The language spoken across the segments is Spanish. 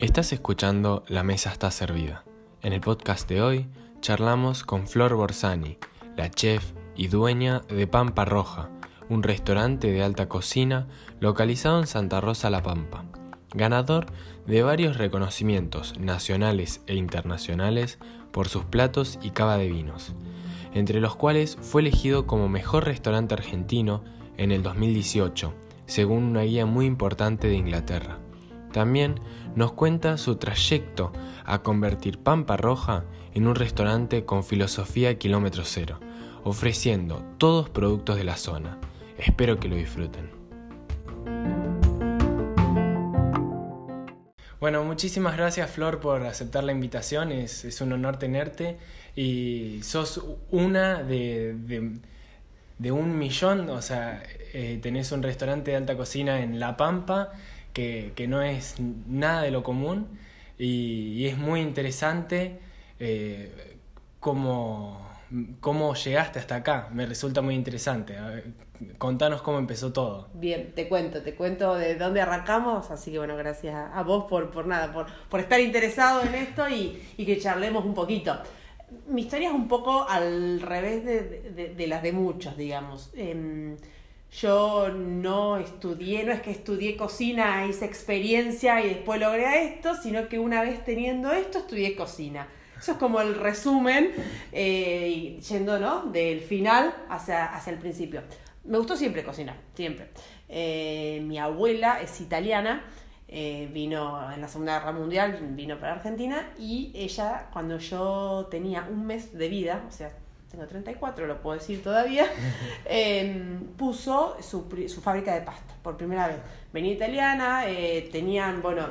Estás escuchando La Mesa está servida. En el podcast de hoy charlamos con Flor Borsani, la chef y dueña de Pampa Roja, un restaurante de alta cocina localizado en Santa Rosa La Pampa, ganador de varios reconocimientos nacionales e internacionales por sus platos y cava de vinos, entre los cuales fue elegido como mejor restaurante argentino en el 2018, según una guía muy importante de Inglaterra. También nos cuenta su trayecto a convertir Pampa Roja en un restaurante con filosofía kilómetro cero, ofreciendo todos productos de la zona. Espero que lo disfruten. Bueno, muchísimas gracias Flor por aceptar la invitación, es, un honor tenerte y sos una de, de, un millón, o sea, eh, tenés un restaurante de alta cocina en La Pampa que, no es nada de lo común y, es muy interesante eh, cómo, cómo llegaste hasta acá, me resulta muy interesante. contanos cómo empezó todo. Bien, te cuento, te cuento de dónde arrancamos, así que bueno, gracias a vos por, por nada, por, por estar interesado en esto y, y, que charlemos un poquito. Mi historia es un poco al revés de, de, las de muchos, digamos. Em, yo no estudié, no es que estudié cocina, hice experiencia y después logré esto, sino que una vez teniendo esto estudié cocina. Eso es como el resumen, eh, yendo ¿no? del final hacia, hacia el principio. Me gustó siempre cocinar, siempre. Eh, mi abuela es italiana, eh, vino en la Segunda Guerra Mundial, vino para Argentina y ella cuando yo tenía un mes de vida, o sea, tengo 34, lo puedo decir todavía, em, puso su, su, fábrica de pasta por primera vez. Venía italiana, eh, tenían, bueno,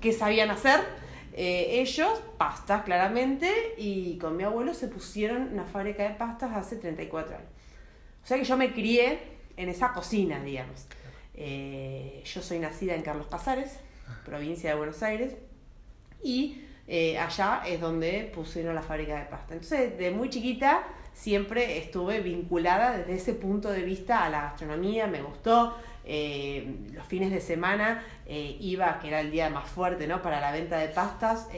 ¿qué sabían hacer? Eh, ellos, pastas claramente, y con mi abuelo se pusieron una fábrica de pastas hace 34 años. O sea que yo me crié en esa cocina, digamos. Eh, yo soy nacida en Carlos Casares, provincia de Buenos Aires, y allá es donde pusieron la fábrica de pasta. Entonces, de muy chiquita siempre estuve vinculada desde ese punto de vista a la gastronomía, me gustó. Eh, los fines de semana eh, iba, que era el día más fuerte ¿no? para la venta de pastas,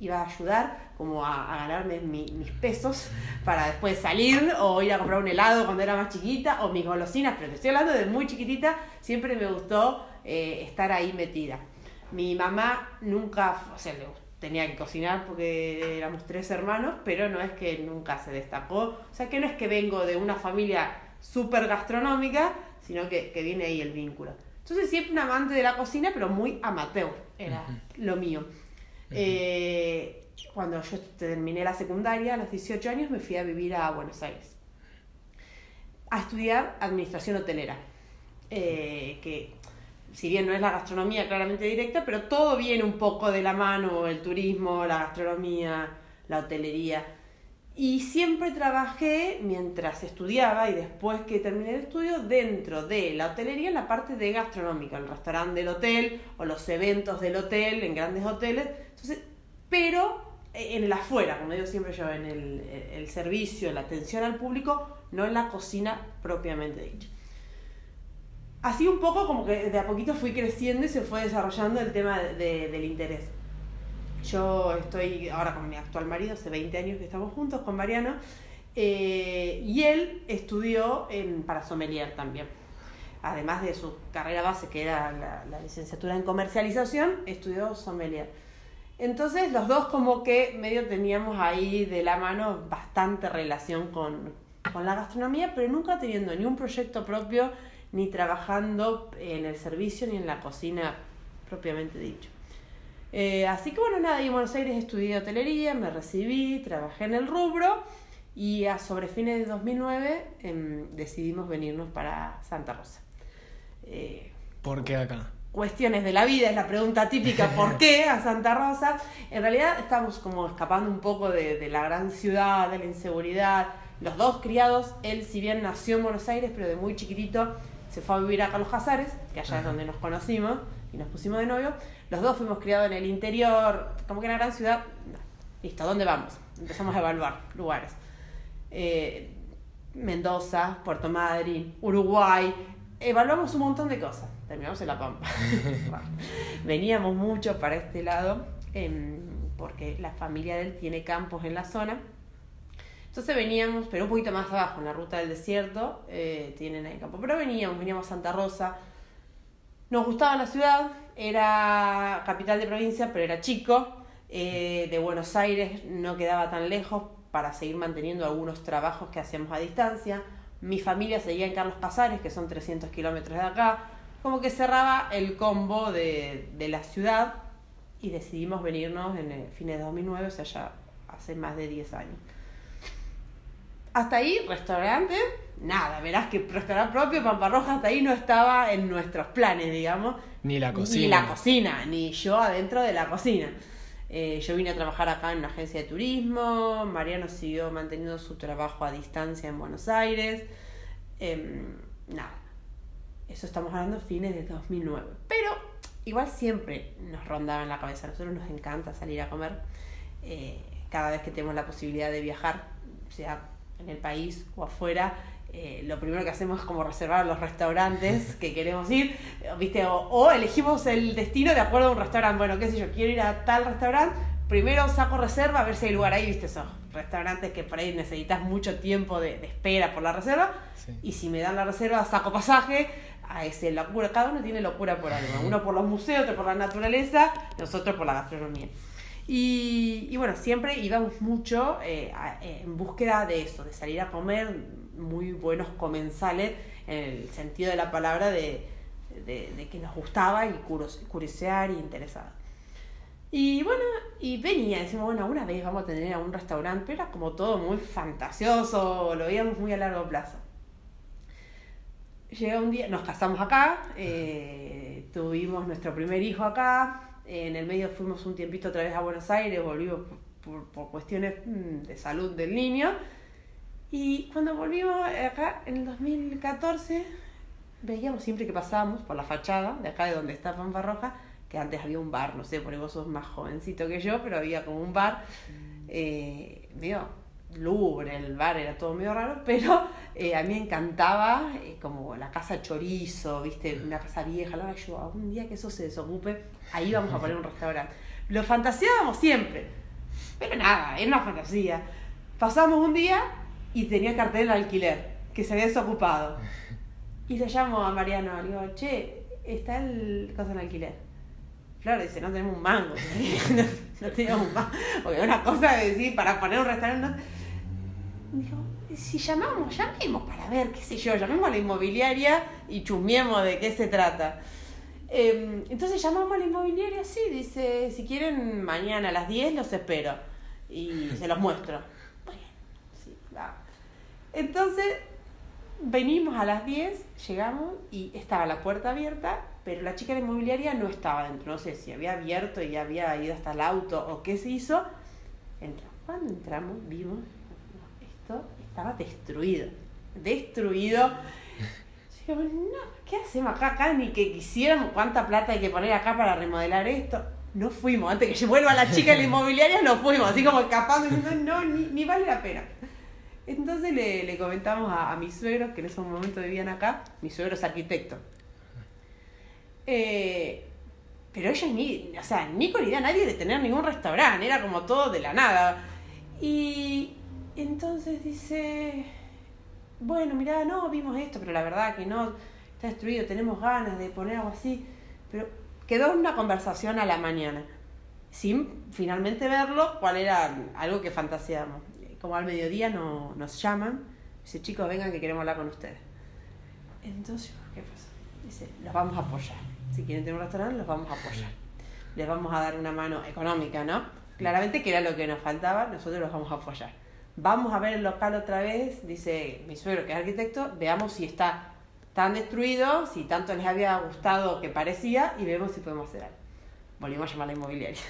iba a ayudar como a, ganarme mis pesos para después salir o ir a comprar un helado cuando era más chiquita o mis golosinas, pero te estoy hablando de muy chiquitita, siempre me gustó eh, estar ahí metida. Mi mamá nunca, o sea, le gustó tenía que cocinar porque éramos tres hermanos, pero no es que nunca se destacó. O sea, que no es que vengo de una familia súper gastronómica, sino que, que, viene ahí el vínculo. Entonces siempre un amante de la cocina, pero muy amateur, era lo mío. Eh, cuando yo terminé la secundaria, a los 18 años, me fui a vivir a Buenos Aires, a estudiar administración hotelera, eh, que si bien no es la gastronomía claramente directa, pero todo viene un poco de la mano, el turismo, la gastronomía, la hotelería. Y siempre trabajé mientras estudiaba y después que terminé el estudio dentro de la hotelería en la parte de gastronómica, el restaurante del hotel o los eventos del hotel en grandes hoteles. Entonces, pero en el afuera, como digo siempre yo, en el, el servicio, la atención al público, no en la cocina propiamente dicha así un poco como que de a poquito fui creciendo y se fue desarrollando el tema de, del interés. Yo estoy ahora con mi actual marido, hace 20 años que estamos juntos, con Mariano, eh, y él estudió en, para sommelier también. Además de su carrera base, que era la, licenciatura en comercialización, estudió sommelier. Entonces los dos como que medio teníamos ahí de la mano bastante relación con, con la gastronomía, pero nunca teniendo ni un proyecto propio, ni trabajando en el servicio ni en la cocina propiamente dicho. Eh, así que bueno, nada, y en Buenos Aires estudié hotelería, me recibí, trabajé en el rubro y a sobre fines de 2009 em, decidimos venirnos para Santa Rosa. Eh, ¿Por qué acá? Cuestiones de la vida, es la pregunta típica, ¿por qué a Santa Rosa? En realidad estamos como escapando un poco de, de la gran ciudad, de la inseguridad. Los dos criados, él si bien nació en Buenos Aires, pero de muy chiquitito se fue a vivir a Carlos Casares, que allá es donde nos conocimos y nos pusimos de novio. Los dos fuimos criados en el interior, como que en una gran ciudad. Listo, ¿a dónde vamos? Empezamos a evaluar lugares. Eh, Mendoza, Puerto Madryn, Uruguay, evaluamos un montón de cosas. Terminamos en La Pampa. Veníamos mucho para este lado em, porque la familia de él tiene campos en la zona. Entonces veníamos, pero un poquito más abajo, en la ruta del desierto, eh, tienen ahí campo. Pero veníamos, veníamos a Santa Rosa. Nos gustaba la ciudad, era capital de provincia, pero era chico. Eh, de Buenos Aires no quedaba tan lejos para seguir manteniendo algunos trabajos que hacíamos a distancia. Mi familia seguía en Carlos Casares, que son 300 kilómetros de acá. Como que cerraba el combo de, de la ciudad y decidimos venirnos en el fines de 2009, o sea, ya hace más de 10 años. Hasta ahí, restaurante, nada, verás que restaurante propio, Pamparroja, hasta ahí no estaba en nuestros planes, digamos. Ni la cocina. Ni la cocina, ni yo adentro de la cocina. Eh, yo vine a trabajar acá en una agencia de turismo, Mariano siguió manteniendo su trabajo a distancia en Buenos Aires. Em, nada, eso estamos hablando fines de 2009. Pero igual siempre nos rondaba en la cabeza, a nosotros nos encanta salir a comer. Eh, cada vez que tenemos la posibilidad de viajar, sea en el país o afuera, eh, lo primero que hacemos es como reservar los restaurantes que queremos ir, ¿viste? O, elegimos el destino de acuerdo a un restaurante. Bueno, qué sé yo, quiero ir a tal restaurante, primero saco reserva a ver si hay lugar ahí, ¿viste? Esos restaurantes que por ahí necesitas mucho tiempo de, espera por la reserva. Y si me dan la reserva, saco pasaje. A ese locura, cada uno tiene locura por algo. Uno por los museos, otro por la naturaleza, nosotros por la gastronomía. Y, y bueno, siempre íbamos mucho eh, en búsqueda de eso, de salir a comer muy buenos comensales en el sentido de la palabra de, de, que nos gustaba y curiosear y interesar. Y bueno, y venía, decimos, bueno, una vez vamos a tener a un restaurante, pero era como todo muy fantasioso, lo veíamos muy a largo plazo. Llega un día, nos casamos acá, eh, tuvimos nuestro primer hijo acá, en el medio fuimos un tiempito otra vez a Buenos Aires, volvimos por, por cuestiones mm, de salud del niño. Y cuando volvimos acá en el 2014, veíamos siempre que pasábamos por la fachada de acá de donde está Pampa Roja, que antes había un bar, no sé, porque vos sos más jovencito que yo, pero había como un bar eh, medio lubre, el bar era todo medio raro, pero eh, a mí encantaba eh, como la casa chorizo, viste, una casa vieja, la yo, algún día que eso se desocupe, ahí vamos a poner un restaurante. Lo fantaseábamos siempre, pero nada, era una fantasía. Pasamos un día y tenía cartel de alquiler, que se había desocupado. Y le llamo a Mariano, le digo, che, está el cosa en alquiler. Flor dice, no tenemos un mango. no, tenemos un mango. Porque una cosa de decir, para poner un restaurante. Dijo, si llamamos, llamemos para ver, qué sé yo, llamemos a la inmobiliaria y chusmiemos de qué se trata. Em, entonces llamamos a la inmobiliaria, sí, dice, si quieren mañana a las 10 los espero y se los muestro. Entonces, venimos a las 10, llegamos y estaba la puerta abierta, pero la chica de la inmobiliaria no estaba dentro. No sé si había abierto y había ido hasta el auto o qué se hizo. Entramos. Cuando entramos, vimos, estaba destruido. Destruido. Digo, no, ¿qué hacemos acá? Acá ni que quisiéramos cuánta plata hay que poner acá para remodelar esto. No fuimos, antes que vuelva la chica de la inmobiliaria, no fuimos, así como escapando, no, ni, ni vale la pena. Entonces le, le comentamos a, a, mis suegros, que en ese momento vivían acá, mi suegro es arquitecto. Eh, pero ellos ni, o sea, ni con idea nadie de tener ningún restaurante, era como todo de la nada. Y entonces dice, bueno, mira, no, vimos esto, pero la verdad que no, está destruido, tenemos ganas de poner algo así. Pero quedó una conversación a la mañana, sin finalmente verlo, cuál era algo que fantaseamos como al mediodía no, nos llaman, dice, chicos, vengan que queremos hablar con ustedes. Entonces, ¿qué pasa? Dice, los vamos a apoyar. Si quieren tener un restaurante, los vamos a apoyar. Les vamos a dar una mano económica, ¿no? Claramente que era lo que nos faltaba, nosotros los vamos a apoyar. Vamos a ver el local otra vez, dice mi suegro que es arquitecto, veamos si está tan destruido, si tanto les había gustado que parecía y vemos si podemos hacer algo. Volvimos a llamar a la inmobiliaria.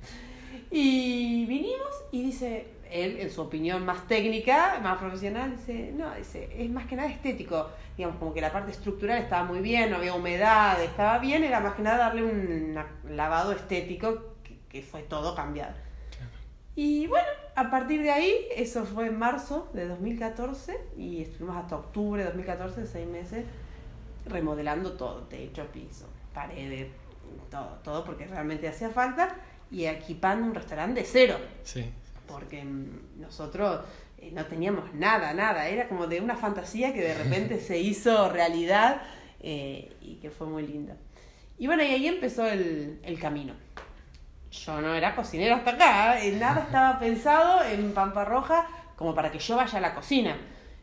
y vinimos y dice, él, en su opinión más técnica, más profesional, dice, no, dice, es más que nada estético. Digamos, como que la parte estructural estaba muy bien, no había humedad, estaba bien, era más que nada darle un lavado estético que, fue todo cambiado. Y bueno, a partir de ahí, eso fue en marzo de 2014 y estuvimos hasta octubre de 2014, seis meses, remodelando todo, techo, piso, paredes, todo, todo porque realmente hacía falta y equipando un restaurante de cero. Sí. Porque mm, nosotros eh, no teníamos nada, nada, era como de una fantasía que de repente se hizo realidad eh, y que fue muy lindo. Y bueno, y ahí empezó el, el camino. Yo no era cocinera hasta acá, eh, nada estaba pensado en Pampa Roja como para que yo vaya a la cocina.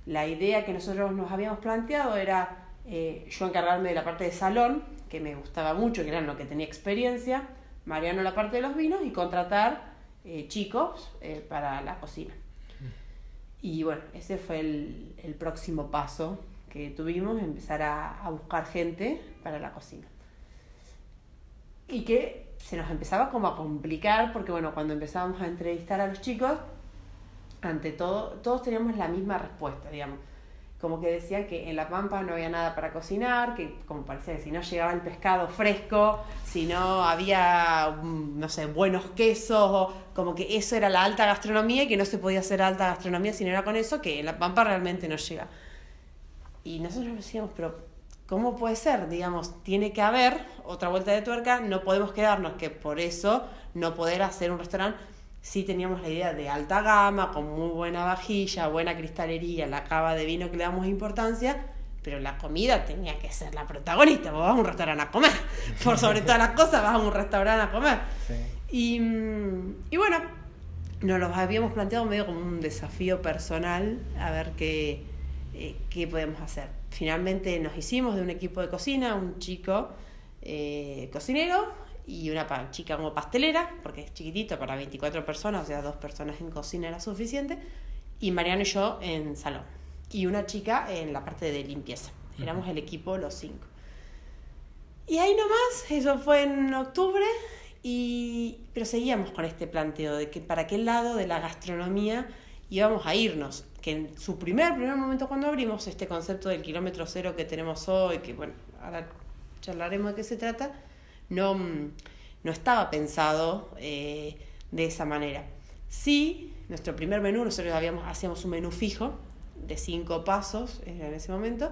La idea que nosotros nos habíamos planteado era yo encargarme de la parte de salón, que me gustaba mucho, que era lo que tenía experiencia, Mariano la parte de los vinos y contratar chicos para la cocina. Y bueno, ese fue el, el próximo paso que tuvimos, empezar a, a, buscar gente para la cocina. Y que se nos empezaba como a complicar, porque bueno, cuando empezábamos a entrevistar a los chicos, ante todo, todos teníamos la misma respuesta, digamos como que decían que en La Pampa no había nada para cocinar, que como parecía que si no llegaba el pescado fresco, si no había, mm, no sé, buenos quesos, como que eso era la alta gastronomía y que no se podía hacer alta gastronomía si no era con eso, que en La Pampa realmente no llega. Y nosotros decíamos, pero ¿cómo puede ser? Digamos, tiene que haber otra vuelta de tuerca, no podemos quedarnos que por eso no poder hacer un restaurante sí teníamos la idea de alta gama, con muy buena vajilla, buena cristalería, la cava de vino que le damos importancia, pero la comida tenía que ser la protagonista. Vos vas a un restaurante a comer, por sobre todas las cosas vas a un restaurante a comer. Y, y, bueno, nos lo habíamos planteado medio como un desafío personal, a ver qué, eh, qué podemos hacer. Finalmente nos hicimos de un equipo de cocina, un chico eh, cocinero, y una chica como pastelera, porque es chiquitito para 24 personas, o sea, dos personas en cocina era suficiente, y Mariano y yo en salón, y una chica en la parte de limpieza. Éramos el equipo los cinco. Y ahí nomás, eso fue en octubre, y, pero seguíamos con este planteo de que para qué lado de la gastronomía íbamos a irnos. Que en su primer, primer momento cuando abrimos este concepto del kilómetro cero que tenemos hoy, que bueno, ahora charlaremos de qué se trata, no, mm, no estaba pensado eh, de esa manera. Sí, nuestro primer menú, nosotros habíamos, hacíamos un menú fijo de cinco pasos en ese momento,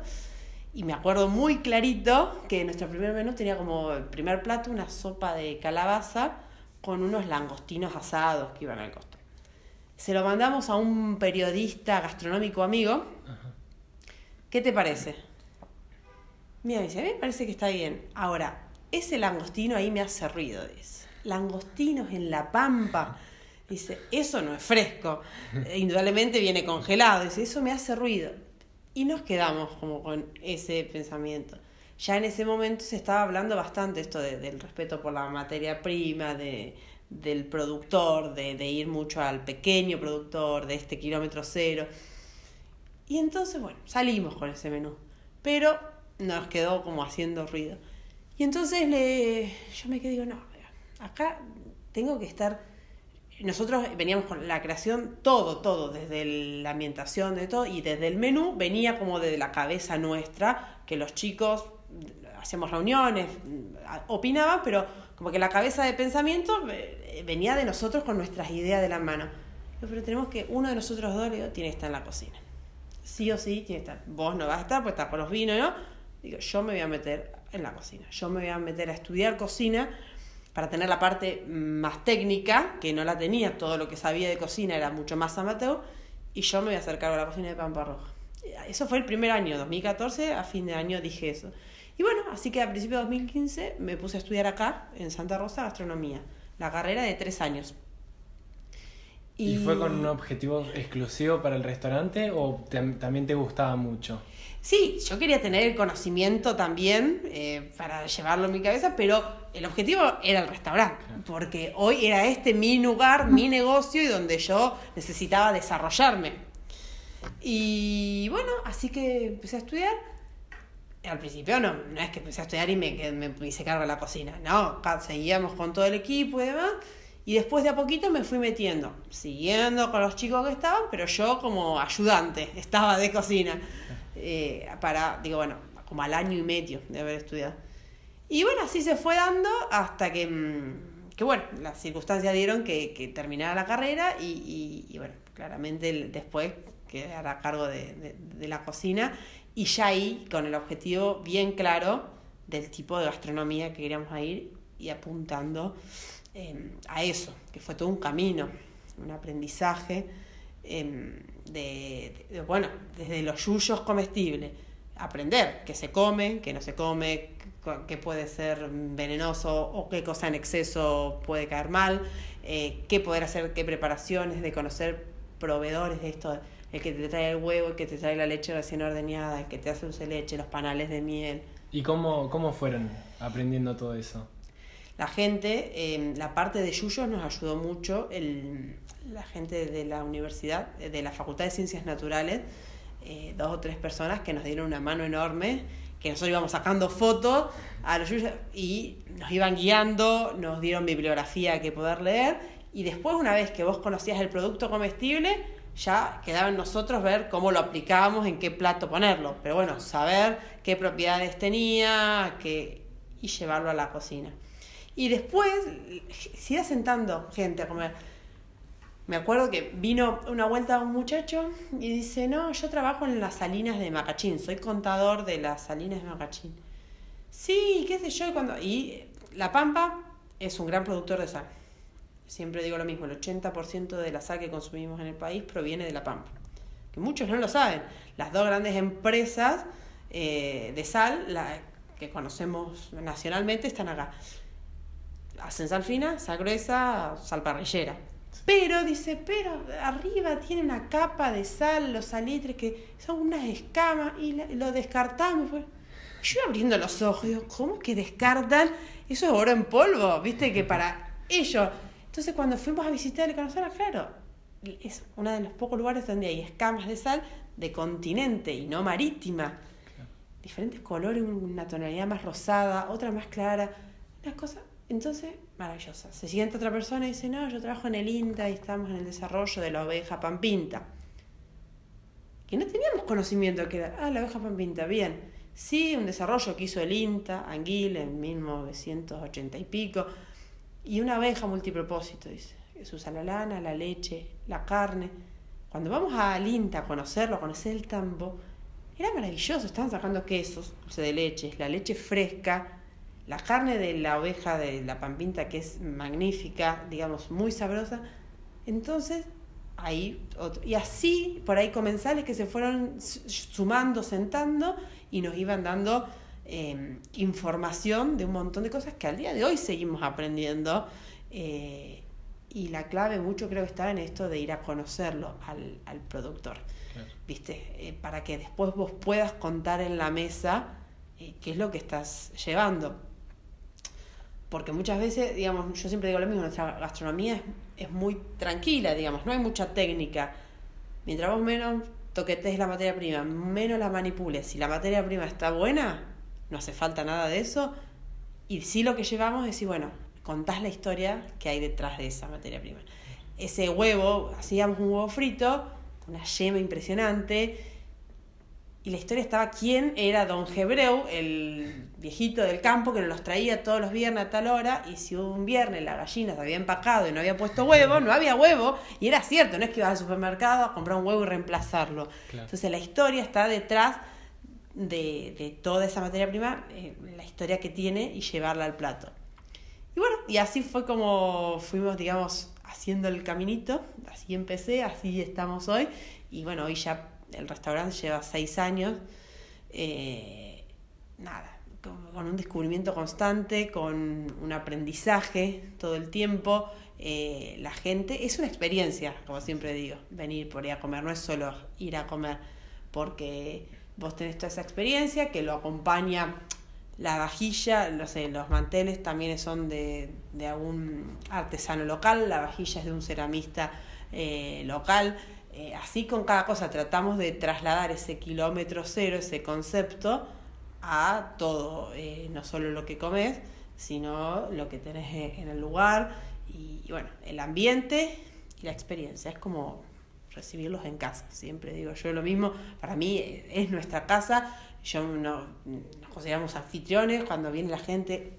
y me acuerdo muy clarito que nuestro primer menú tenía como el primer plato una sopa de calabaza con unos langostinos asados que iban al costo. Se lo mandamos a un periodista gastronómico amigo. ¿Qué te parece? Mira, dice, a mí me parece que está bien. Ahora, ese langostino ahí me hace ruido, dice. Langostinos en la pampa. Dice, eso no es fresco. Indudablemente viene congelado. Dice, eso me hace ruido. Y nos quedamos como con ese pensamiento. Ya en ese momento se estaba hablando bastante esto del respeto por la materia prima, de, del productor, de, de ir mucho al pequeño productor, de este kilómetro cero. Y entonces, bueno, salimos con ese menú. Pero nos quedó como haciendo ruido. Y entonces le, yo me quedé digo, no, acá tengo que estar... Nosotros veníamos con la creación, todo, todo, desde la ambientación, de todo, y desde el menú venía como desde la cabeza nuestra, que los chicos hacíamos reuniones, opinaban, pero como que la cabeza de pensamiento eh, venía de nosotros con nuestras ideas de la mano. Pero tenemos que, uno de nosotros dos, digo, tiene que estar en la cocina. Sí o sí, tiene que estar. Vos no vas a estar, pues estás con los vinos, ¿no? Digo, yo me voy a meter en la cocina. Yo me voy a meter a estudiar cocina para tener la parte más técnica, que no la tenía, todo lo que sabía de cocina era mucho más amateur, y yo me voy a acercar a la cocina de Pampa Roja. Eso fue el primer año, 2014, a fin de año dije eso. Y bueno, así que a principios de 2015 me puse a estudiar acá, en Santa Rosa, gastronomía, la carrera de tres años. ¿Y, fue con un objetivo exclusivo para el restaurante o también te gustaba mucho? Sí, yo quería tener el conocimiento también eh, para llevarlo en mi cabeza, pero el objetivo era el restaurante, porque hoy era este mi lugar, mi negocio y donde yo necesitaba desarrollarme. Y bueno, así que empecé a estudiar. Al principio no, no es que empecé a estudiar y me, me hice cargo de la cocina, no, seguíamos con todo el equipo y demás. Y después de a poquito me fui metiendo, siguiendo con los chicos que estaban, pero yo como ayudante estaba de cocina. Eh, para, digo, bueno, como al año y medio de haber estudiado. Y bueno, así se fue dando hasta que, mm, que bueno, las circunstancias dieron que, que terminara la carrera y, y, bueno, claramente después quedé a cargo de, de, la cocina y ya ahí con el objetivo bien claro del tipo de gastronomía que queríamos ir y apuntando em, a eso, que fue todo un camino, un aprendizaje em, de, bueno, desde los yuyos comestibles, aprender qué se come, qué no se come, qué puede ser venenoso o qué cosa en exceso puede caer mal, eh, qué poder hacer, qué preparaciones, de conocer proveedores de esto, el que te trae el huevo, el que te trae la leche recién ordeñada, el que te hace dulce leche, los panales de miel. ¿Y cómo, cómo fueron aprendiendo todo eso? La gente, em, la parte de Yuyos nos ayudó mucho, la gente de la universidad, de la Facultad de Ciencias Naturales, eh, dos o tres personas que nos dieron una mano enorme, que nosotros íbamos sacando fotos a los Yuyos y nos iban guiando, nos dieron bibliografía que poder leer y después una vez que vos conocías el producto comestible, ya quedaba en nosotros ver cómo lo aplicábamos, en qué plato ponerlo. Pero bueno, saber qué propiedades tenía qué, y llevarlo a la cocina. Y después, sigue sentando gente a comer. Me acuerdo que vino una vuelta un muchacho y dice, no, yo trabajo en las salinas de Macachín, soy contador de las salinas de Macachín. Sí, qué sé yo, cuando... Y La Pampa es un gran productor de sal siempre digo lo mismo, el 80% de la sal que consumimos en el país proviene de la pampa. Que muchos no lo saben. Las dos grandes empresas eh, de sal que conocemos nacionalmente están acá. Hacen sal fina, sal gruesa, sal parrillera. Pero, dice, pero arriba tiene una capa de sal, los salitres, que son unas escamas, y lo descartamos. Pues. Yo abriendo los ojos, digo, ¿cómo que descartan? Eso es oro en polvo, viste, que para ellos entonces cuando fuimos a visitar el conocerla, claro, es uno de los pocos lugares donde hay escamas de sal de continente y no marítima. Diferentes colores, una tonalidad más rosada, otra más clara, una cosa, entonces, maravillosa. Se siente otra persona y dice, no, yo trabajo en el INTA y estamos en el desarrollo de la oveja pampinta. Que no teníamos conocimiento de que era, ah, la oveja pampinta, bien. Sí, un desarrollo que hizo el INTA, Anguila, en 1980 y pico y una abeja multipropósito, dice. Se usa la lana, la leche, la carne. Cuando vamos a INTA a conocerlo, a conocer el tambo, era maravilloso. Estaban sacando quesos, dulce de leche, la leche fresca, la carne de la oveja de la pampinta, que es magnífica, digamos, muy sabrosa. Entonces, ahí, otro. y así, por ahí comensales que se fueron sumando, sentando y nos iban dando Em, información de un montón de cosas que al día de hoy seguimos aprendiendo. Eh, y la clave mucho creo que está en esto de ir a conocerlo al, al productor, ¿viste? Eh, para que después vos puedas contar en la mesa eh, qué es lo que estás llevando. Porque muchas veces, digamos, yo siempre digo lo mismo, nuestra gastronomía es, es muy tranquila, digamos, no hay mucha técnica. Mientras vos menos toquetes la materia prima, menos la manipules, si la materia prima está buena, no hace falta nada de eso. Y sí lo que llevamos es decir, bueno, contás la historia que hay detrás de esa materia prima. Ese huevo, hacíamos un huevo frito, una yema impresionante, y la historia estaba quién era don Hebreu, el viejito del campo que nos los traía todos los viernes a tal hora, y si un viernes la gallina se había empacado y no había puesto huevo, no había huevo, y era cierto, no es que ibas al supermercado a comprar un huevo y reemplazarlo. Entonces la historia está detrás de, de toda esa materia prima, eh, la historia que tiene y llevarla al plato. Y bueno, y así fue como fuimos, digamos, haciendo el caminito, así empecé, así estamos hoy, y bueno, hoy ya el restaurante lleva seis años, eh, nada, con, un descubrimiento constante, con un aprendizaje todo el tiempo, eh, la gente, es una experiencia, como siempre digo, venir por ahí a comer, no es solo ir a comer, porque vos tenés toda esa experiencia que lo acompaña la vajilla, no sé, los manteles también son de, de algún artesano local, la vajilla es de un ceramista eh, local. Eh, así con cada cosa tratamos de trasladar ese kilómetro cero, ese concepto, a todo, eh, no solo lo que comes, sino lo que tenés en el lugar y bueno, el ambiente y la experiencia. Es como recibirlos en casa. Siempre digo yo lo mismo, para mí es nuestra casa, yo no, nos consideramos anfitriones cuando viene la gente.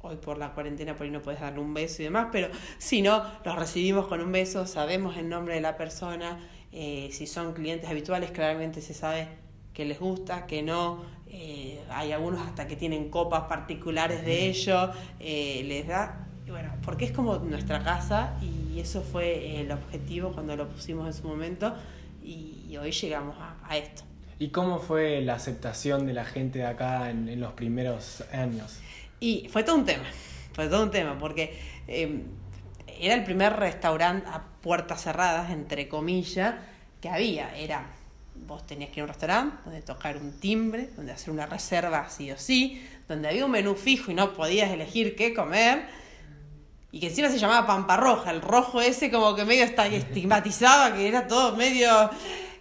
Hoy por la cuarentena por ahí no puedes darle un beso y demás, pero si no, los recibimos con un beso, sabemos el nombre de la persona, eh, si son clientes habituales, claramente se sabe que les gusta, que no. Eh, hay algunos hasta que tienen copas particulares de ellos, eh, les da. Bueno, porque es como nuestra casa y eso fue el objetivo cuando lo pusimos en su momento y, hoy llegamos a, esto. ¿Y cómo fue la aceptación de la gente de acá en, los primeros años? Y fue todo un tema, fue todo un tema, porque em, era el primer restaurante a puertas cerradas, entre comillas, que había. Era vos tenías que ir a un restaurante donde tocar un timbre, donde hacer una reserva sí o sí, donde había un menú fijo y no podías elegir qué comer, y que encima se llamaba Pampa Roja, el rojo ese como que medio estigmatizaba, que era todo medio...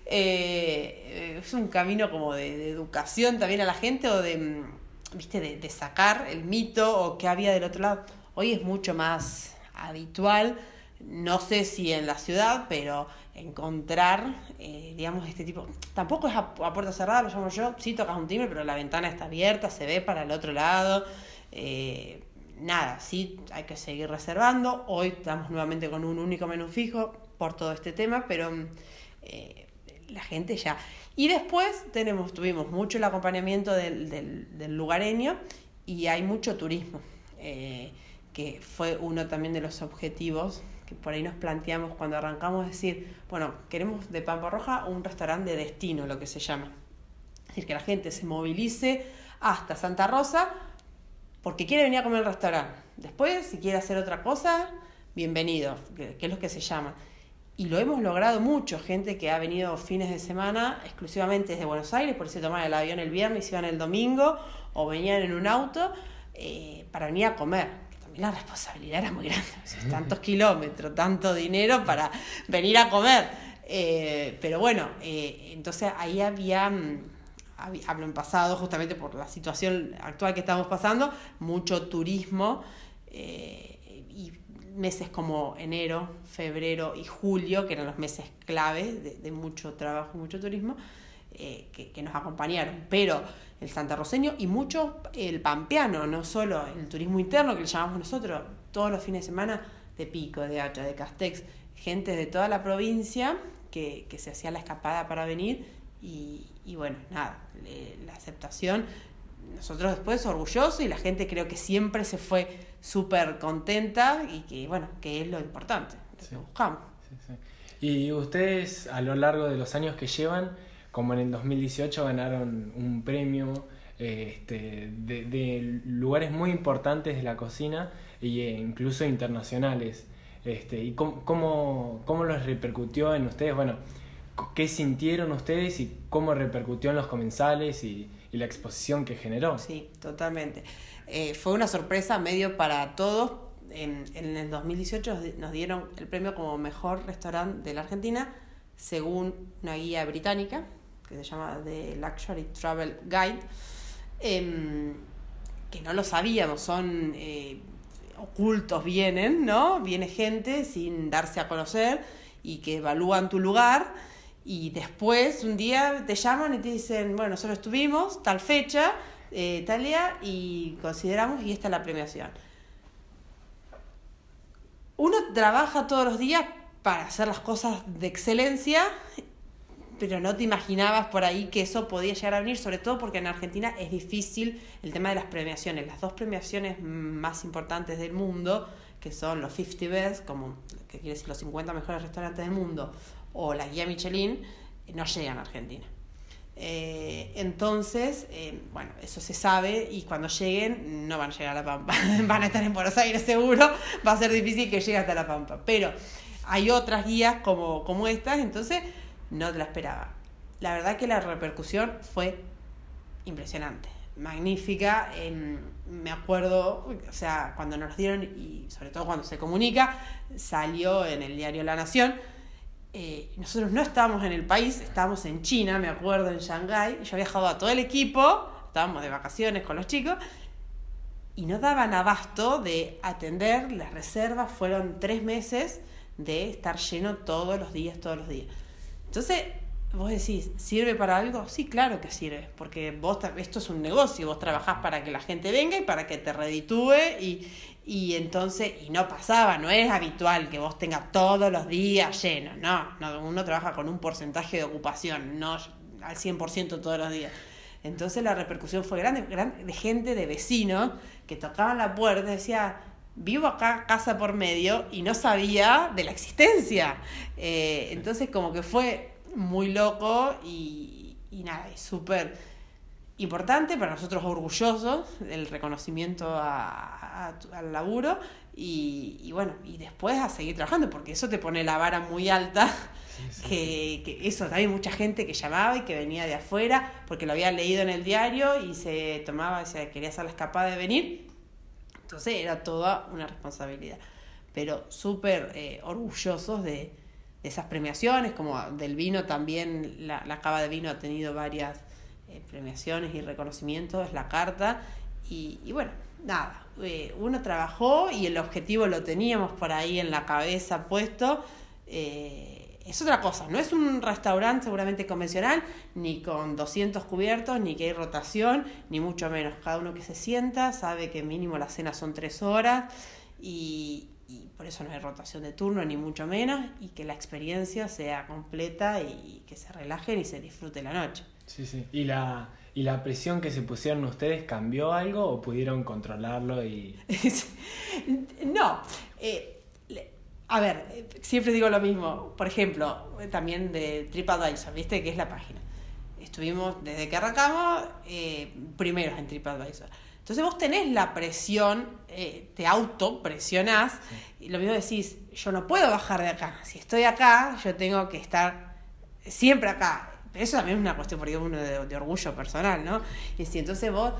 Eh, es un camino como de, educación también a la gente o de, mm, viste, de, de sacar el mito o qué había del otro lado. Hoy es mucho más habitual, no sé si en la ciudad, pero encontrar, eh, digamos, este tipo. Tampoco es a, puerta cerrada, lo llamo yo. Sí tocas un timbre, pero la ventana está abierta, se ve para el otro lado. Eh, nada, sí hay que seguir reservando. Hoy estamos nuevamente con un único menú fijo por todo este tema, pero eh, la gente ya. Y después tenemos, tuvimos mucho el acompañamiento del, del, lugareño y hay mucho turismo, que fue uno también de los objetivos que por ahí nos planteamos cuando arrancamos, decir, bueno, queremos de Pampa Roja un restaurante de destino, lo que se llama. Es decir, que la gente se movilice hasta Santa Rosa porque quiere venir a comer al restaurante. Después, si quiere hacer otra cosa, bienvenido, que es lo que se llama. Y lo hemos logrado mucho, gente que ha venido fines de semana exclusivamente desde Buenos Aires, por eso tomaban el avión el viernes, iban el domingo, o venían en un auto eh, para venir a comer la responsabilidad era muy grande. Tantos kilómetros, tanto dinero para venir a comer. Eh, pero bueno, eh, entonces ahí había, mm, hablo en pasado, justamente por la situación actual que estamos pasando, mucho turismo eh, y meses como enero, febrero y julio, que eran los meses claves de, mucho trabajo, mucho turismo, que, que nos acompañaron. Pero el santarroceño y mucho el pampeano, no solo el turismo interno que le llamamos nosotros, todos los fines de semana de Pico, de Hacha, de Castex, gente de toda la provincia que, se hacía la escapada para venir y, bueno, nada, la aceptación, nosotros después orgullosos y la gente creo que siempre se fue súper contenta y que bueno, que es lo importante, lo que buscamos. Y ustedes a lo largo de los años que llevan, como en el 2018 ganaron un premio este, de, lugares muy importantes de la cocina e incluso internacionales. Este, ¿Y cómo, cómo, los repercutió en ustedes? Bueno, ¿qué sintieron ustedes y cómo repercutió en los comensales y, la exposición que generó? Sí, totalmente. Eh, fue una sorpresa medio para todos. En, en el 2018 nos dieron el premio como mejor restaurante de la Argentina según una guía británica que se llama The Luxury Travel Guide, em, que no lo sabíamos, son eh, ocultos, vienen, ¿no? Viene gente sin darse a conocer y que evalúan tu lugar y después un día te llaman y te dicen, bueno, nosotros estuvimos tal fecha, eh, tal día y consideramos y esta es la premiación. Uno trabaja todos los días para hacer las cosas de excelencia pero no te imaginabas por ahí que eso podía llegar a venir, sobre todo porque en Argentina es difícil el tema de las premiaciones. Las dos premiaciones más importantes del mundo, que son los 50 Best, como que quiere decir los 50 mejores restaurantes del mundo, o la guía Michelin, no llegan a Argentina. Eh, entonces, eh, bueno, eso se sabe y cuando lleguen no van a llegar a La Pampa, van a estar en Buenos Aires seguro, va a ser difícil que llegue hasta La Pampa, pero hay otras guías como, como estas, entonces no te la esperaba. La verdad que la repercusión fue impresionante, magnífica. me acuerdo, o sea, cuando nos dieron, y sobre todo cuando se comunica, salió en el diario La Nación. Eh, nosotros no estábamos en el país, estábamos en China, me acuerdo, en Shanghái. Yo había viajado a todo el equipo, estábamos de vacaciones con los chicos, y no daban abasto de atender las reservas. Fueron tres meses de estar lleno todos los días, todos los días. Entonces, vos decís, ¿sirve para algo? Sí, claro que sirve, porque vos esto es un negocio, vos trabajás para que la gente venga y para que te reditúe y, y entonces, y no pasaba, no es habitual que vos tengas todos los días llenos, no, no, uno trabaja con un porcentaje de ocupación, no, al 100% todos los días. Entonces la repercusión fue grande, grande de gente, de vecinos, que tocaban la puerta y decía, vivo acá casa por medio y no sabía de la existencia. Eh, entonces como que fue muy loco y, y nada, súper importante para nosotros orgullosos el reconocimiento a, al laburo y, y, bueno, y después a seguir trabajando, porque eso te pone la vara muy alta, que, que, eso, también mucha gente que llamaba y que venía de afuera, porque lo había leído en el diario y se tomaba, se quería hacer la escapada de venir, entonces era toda una responsabilidad, pero súper eh, orgullosos de, de, esas premiaciones, como del vino también, la, la cava de vino ha tenido varias eh, premiaciones y reconocimientos, la carta, y, bueno, nada, eh, uno trabajó y el objetivo lo teníamos por ahí en la cabeza puesto. Eh, es otra cosa, no es un restaurante seguramente convencional, ni con 200 cubiertos, ni que hay rotación, ni mucho menos. Cada uno que se sienta sabe que mínimo la cena son tres horas y, y por eso no hay rotación de turno, ni mucho menos, y que la experiencia sea completa y que se relajen y se disfrute la noche. Sí, sí. ¿Y la, ¿Y la presión que se pusieron ustedes cambió algo o pudieron controlarlo? y No. Eh, a ver, siempre digo lo mismo. Por ejemplo, también de TripAdvisor, ¿viste? Que es la página. Estuvimos, desde que arrancamos, eh, primeros en TripAdvisor. Entonces vos tenés la presión, eh, te autopresionás, sí. y lo mismo decís, yo no puedo bajar de acá. Si estoy acá, yo tengo que estar siempre acá eso también es una cuestión, por uno de, de, orgullo personal, ¿no? Y si entonces vos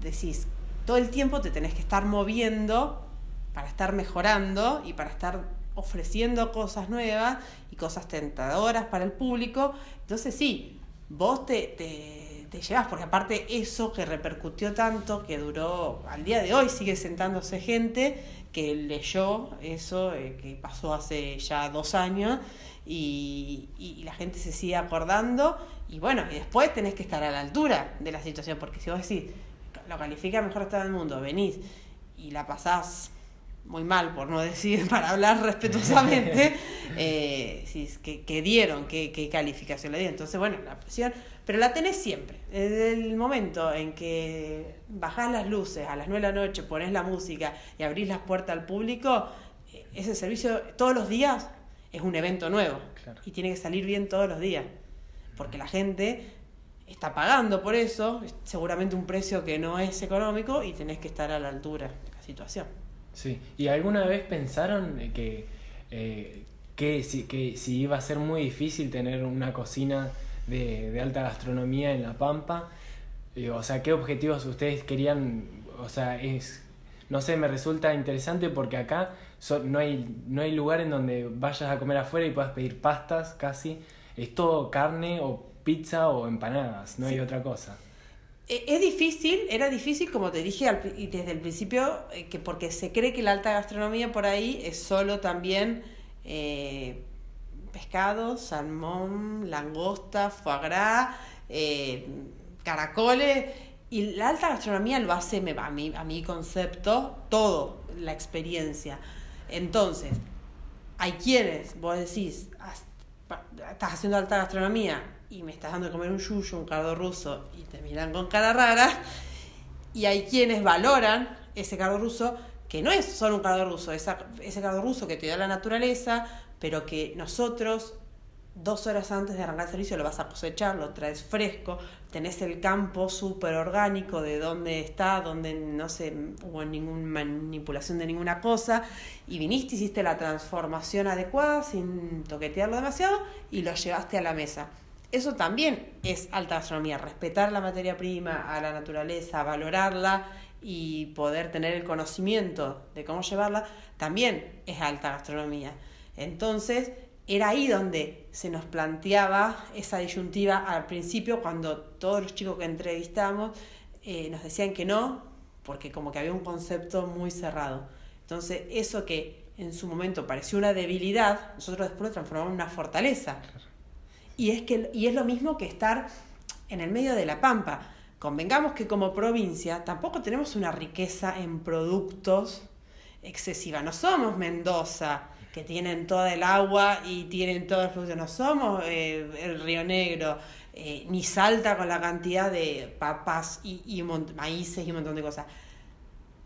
decís, todo el tiempo te tenés que estar moviendo para estar mejorando y para estar ofreciendo cosas nuevas y cosas tentadoras para el público, entonces sí, vos te, te, te llevas, porque aparte eso que repercutió tanto, que duró, al día de hoy sigue sentándose gente que leyó eso, eh, que pasó hace ya dos años, y, y, la gente se sigue acordando y bueno, y después tenés que estar a la altura de la situación, porque si vos decís, lo califica mejor estado del mundo, venís y la pasás muy mal, por no decir, para hablar respetuosamente, eh, que, que, dieron, qué, qué calificación le dieron. Entonces, bueno, la presión, pero la tenés siempre. Desde el momento en que bajás las luces a las 9 de la noche, pones la música y abrís las puertas al público, eh, ese servicio todos los días es un evento nuevo claro. y tiene que salir bien todos los días, porque la gente está pagando por eso, seguramente un precio que no es económico y tenés que estar a la altura de la situación. Sí, ¿y alguna vez pensaron que, eh, que, si, que si iba a ser muy difícil tener una cocina de, de alta gastronomía en La Pampa? Eh, o sea, ¿qué objetivos ustedes querían? O sea, es, no sé, me resulta interesante porque acá so, no, hay, no hay lugar en donde vayas a comer afuera y puedas pedir pastas casi. Es todo carne o pizza o empanadas, no sí. hay otra cosa. Es difícil, era difícil, como te dije al, desde el principio, eh, que porque se cree que la alta gastronomía por ahí es solo también eh, pescado, salmón, langosta, foie gras, eh, caracoles. Y la alta gastronomía lo hace, a mi, a mi concepto, todo, la experiencia. Entonces, hay quienes, vos decís, estás haciendo alta gastronomía y me estás dando de comer un yuyo, un cardo ruso, y te miran con cara rara, y hay quienes valoran ese cardo ruso, que no es solo un cardo ruso, esa, ese cardo ruso que te da la naturaleza, pero que nosotros dos horas antes de arrancar el servicio lo vas a cosechar, lo traes fresco, tenés el campo súper orgánico de dónde está, donde no se hubo ninguna manipulación de ninguna cosa, y viniste, hiciste la transformación adecuada sin toquetearlo demasiado y lo llevaste a la mesa. Eso también es alta gastronomía, respetar la materia prima, a la naturaleza, valorarla y poder tener el conocimiento de cómo llevarla, también es alta gastronomía. Entonces, era ahí donde se nos planteaba esa disyuntiva al principio, cuando todos los chicos que entrevistamos eh, nos decían que no, porque como que había un concepto muy cerrado. Entonces, eso que en su momento pareció una debilidad, nosotros después lo transformamos en una fortaleza. Y es, que, y es lo mismo que estar en el medio de la pampa. Convengamos que como provincia tampoco tenemos una riqueza en productos excesiva. No somos Mendoza, que tienen toda el agua y tienen todo el producto. No somos eh, el Río Negro. eh, ni Salta con la cantidad de papas y, y maíces y un montón de cosas.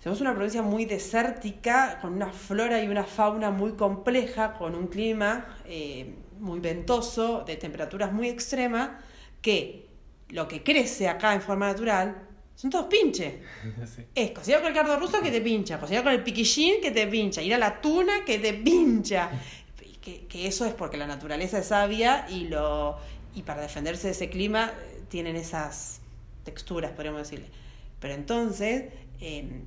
Somos una provincia muy desértica, con una flora y una fauna muy compleja, con un clima eh, muy ventoso, de temperaturas muy extremas, que lo que crece acá en forma natural son todos pinches. Es cocinar con el cardo ruso que te pincha, cocinar con el piquillín que te pincha, ir a la tuna que te pincha. Que, que, eso es porque la naturaleza es sabia y, lo, y para defenderse de ese clima eh, tienen esas texturas, podríamos decirle. Pero entonces, em,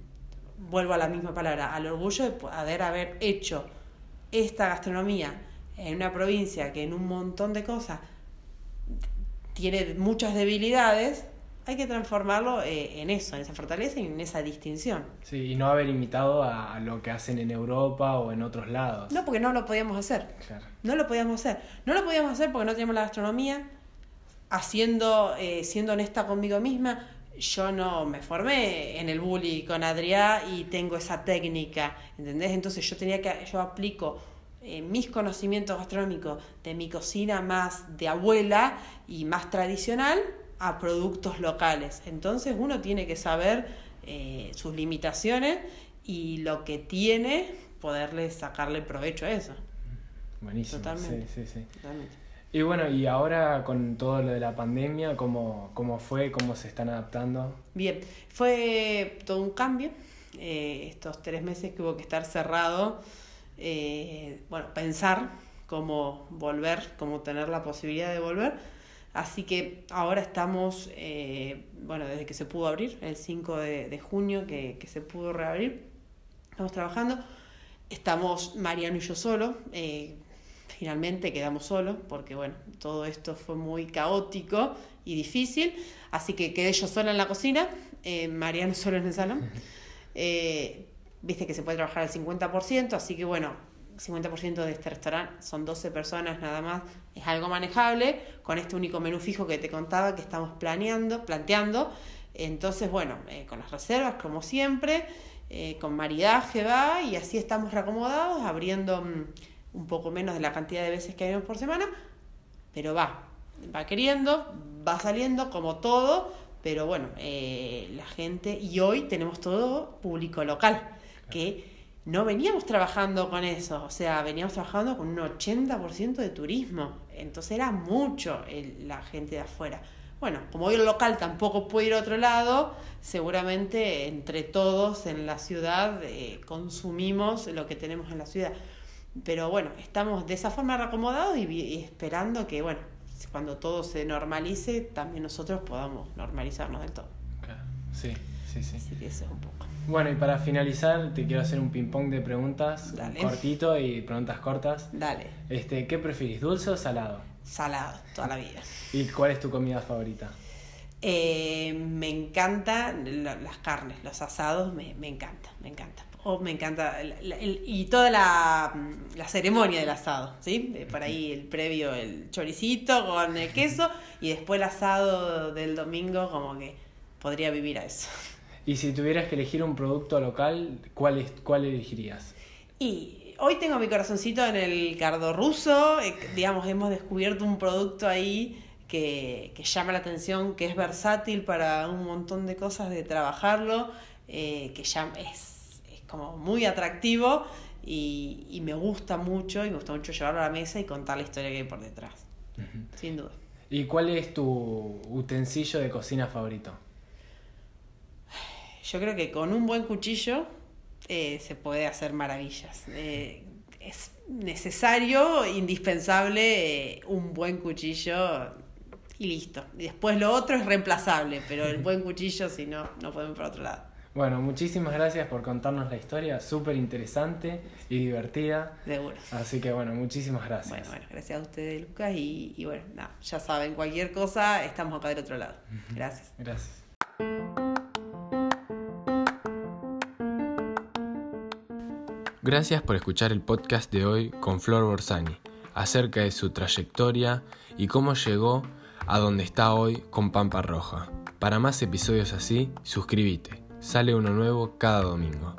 vuelvo a la misma palabra, al orgullo de poder haber hecho esta gastronomía en una provincia que en un montón de cosas tiene muchas debilidades, hay que transformarlo eh, en eso, en esa fortaleza y en esa distinción. Sí, y no haber imitado a lo que hacen en Europa o en otros lados. No, porque no lo podíamos hacer. No lo podíamos hacer. No lo podíamos hacer porque no teníamos la gastronomía. Haciendo, eh, siendo honesta conmigo misma, yo no me formé en el bully con Adrián y tengo esa técnica, ¿entendés? Entonces yo tenía que, yo aplico eh, mis conocimientos gastronómicos de mi cocina más de abuela y más tradicional a productos locales. Entonces uno tiene que saber eh, sus limitaciones y lo que tiene, poderle sacarle provecho a eso. Buenísimo. Totalmente. Sí, sí, sí. Totalmente. Y bueno, y ahora con todo lo de la pandemia, ¿cómo, cómo fue? ¿Cómo se están adaptando? Bien, fue todo un cambio. Eh, estos tres meses que hubo que estar cerrado, eh, bueno, pensar cómo volver, cómo tener la posibilidad de volver. Así que ahora estamos, eh, bueno, desde que se pudo abrir, el 5 de, junio que, que, se pudo reabrir, estamos trabajando. Estamos Mariano y yo solo, finalmente quedamos solos porque bueno, todo esto fue muy caótico y difícil, así que quedé yo sola en la cocina, eh, Mariano solo en el salón. Viste que se puede trabajar al 50%, así que bueno, 50% de este restaurante son 12 personas nada más, es algo manejable con este único menú fijo que te contaba que estamos planeando, planteando. Entonces, bueno, eh, con las reservas como siempre, eh, con maridaje va y así estamos reacomodados, abriendo... Mm, un poco menos de la cantidad de veces que hay por semana, pero va, va queriendo, va saliendo como todo, pero bueno, eh, la gente, y hoy tenemos todo público local, que no veníamos trabajando con eso, o sea, veníamos trabajando con un 80% de turismo, entonces era mucho la gente de afuera. Bueno, como hoy el local tampoco puede ir a otro lado, seguramente entre todos en la ciudad eh, consumimos lo que tenemos en la ciudad. Pero bueno, estamos de esa forma reacomodados y, esperando que, bueno, cuando todo se normalice, también nosotros podamos normalizarnos del todo. Sí, sí, sí. Así que eso es un poco. Bueno, y para finalizar, te quiero hacer un ping-pong de preguntas cortito y preguntas cortas. Dale. Este, ¿Qué preferís, dulce o salado? Salado, toda la vida. ¿Y cuál es tu comida favorita? Eh, me encantan las carnes, los asados, me, me encanta, me encanta. Oh, me encanta. y toda la, la, ceremonia del asado, ¿sí? Por ahí el previo, el choricito con el queso y después el asado del domingo, como que podría vivir a eso. Y si tuvieras que elegir un producto local, ¿cuál, es, cuál elegirías? Y hoy tengo mi corazoncito en el cardo ruso, eh, digamos, hemos descubierto un producto ahí que, que, llama la atención, que es versátil para un montón de cosas de trabajarlo, eh, que ya es como muy atractivo y, me gusta mucho y me gusta mucho llevarlo a la mesa y contar la historia que hay por detrás. Sin duda. ¿Y cuál es tu utensilio de cocina favorito? Yo creo que con un buen cuchillo eh, se puede hacer maravillas. Eh, es necesario, indispensable, eh, un buen cuchillo y listo. Y después lo otro es reemplazable, pero el buen cuchillo, si no, no podemos por otro lado. Bueno, muchísimas gracias por contarnos la historia, súper interesante y divertida. Seguro. Así que bueno, muchísimas gracias. Bueno, bueno, gracias a ustedes, Lucas, y, bueno, nada, ya saben, cualquier cosa, estamos acá del otro lado. Gracias. Gracias. Gracias por escuchar el podcast de hoy con Flor Borsani, acerca de su trayectoria y cómo llegó a donde está hoy con Pampa Roja. Para más episodios así, suscríbete. Sale uno nuevo cada domingo.